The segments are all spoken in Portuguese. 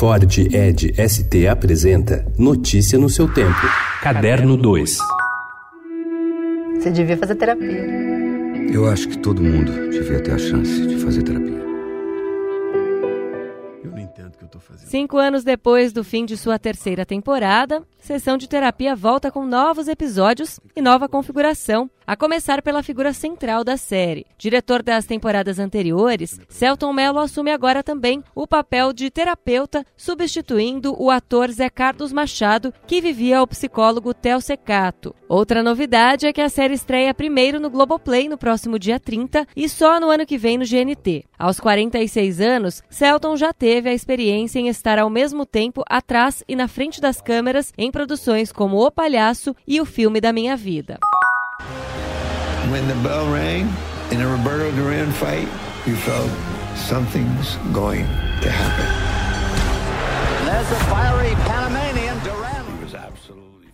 Ford Ed ST apresenta Notícia no seu tempo. Caderno 2. Você devia fazer terapia. Eu acho que todo mundo devia ter a chance de fazer terapia. Cinco anos depois do fim de sua terceira temporada, Sessão de Terapia volta com novos episódios e nova configuração, a começar pela figura central da série. Diretor das temporadas anteriores, Celton Mello assume agora também o papel de terapeuta, substituindo o ator Zé Carlos Machado, que vivia o psicólogo Theo Secato. Outra novidade é que a série estreia primeiro no Globoplay no próximo dia 30 e só no ano que vem no GNT. Aos 46 anos, Celton já teve a experiência em estar ao mesmo tempo atrás e na frente das câmeras em produções como O Palhaço e O Filme da Minha Vida. When the bell rang in a Roberto Duran fight, you felt something's going to happen. There's the fiery Panamanian.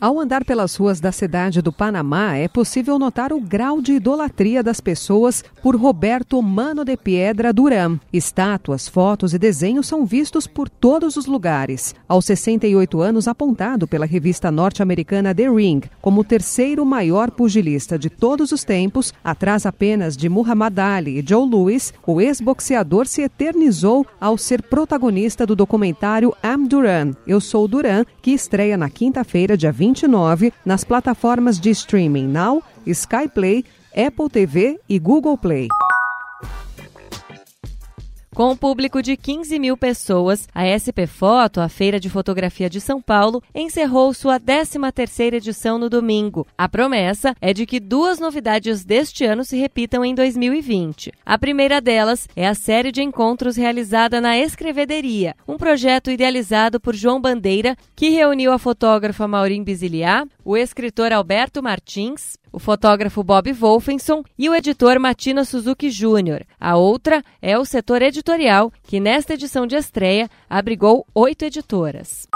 Ao andar pelas ruas da cidade do Panamá, é possível notar o grau de idolatria das pessoas por Roberto Mano de Piedra Duran. Estátuas, fotos e desenhos são vistos por todos os lugares. Aos 68 anos, apontado pela revista norte-americana The Ring como o terceiro maior pugilista de todos os tempos, atrás apenas de Muhammad Ali e Joe Louis, o ex-boxeador se eternizou ao ser protagonista do documentário I'm Duran, Eu Sou Duran, que estreia na quinta-feira, dia 20 29 nas plataformas de streaming Now, Sky Play, Apple TV e Google Play. Com um público de 15 mil pessoas, a SP Foto, a Feira de Fotografia de São Paulo, encerrou sua 13ª edição no domingo. A promessa é de que duas novidades deste ano se repitam em 2020. A primeira delas é a série de encontros realizada na Escrevedoria, um projeto idealizado por João Bandeira, que reuniu a fotógrafa Maureen Biziliá, o escritor Alberto Martins, o fotógrafo Bob Wolfenson e o editor Matina Suzuki Jr. A outra é o setor editorial, que nesta edição de estreia abrigou oito editoras.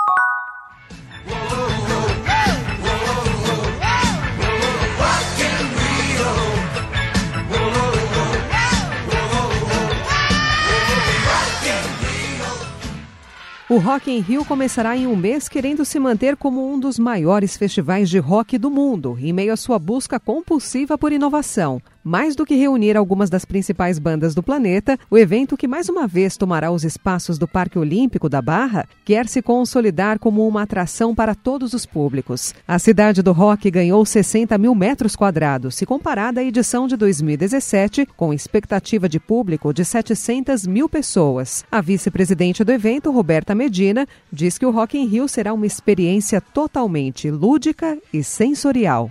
O Rock in Rio começará em um mês querendo se manter como um dos maiores festivais de rock do mundo, em meio à sua busca compulsiva por inovação. Mais do que reunir algumas das principais bandas do planeta, o evento que mais uma vez tomará os espaços do Parque Olímpico da Barra quer se consolidar como uma atração para todos os públicos. A cidade do rock ganhou 60 mil metros quadrados, se comparada à edição de 2017, com expectativa de público de 700 mil pessoas. A vice-presidente do evento, Roberta Medina, diz que o Rock in Rio será uma experiência totalmente lúdica e sensorial.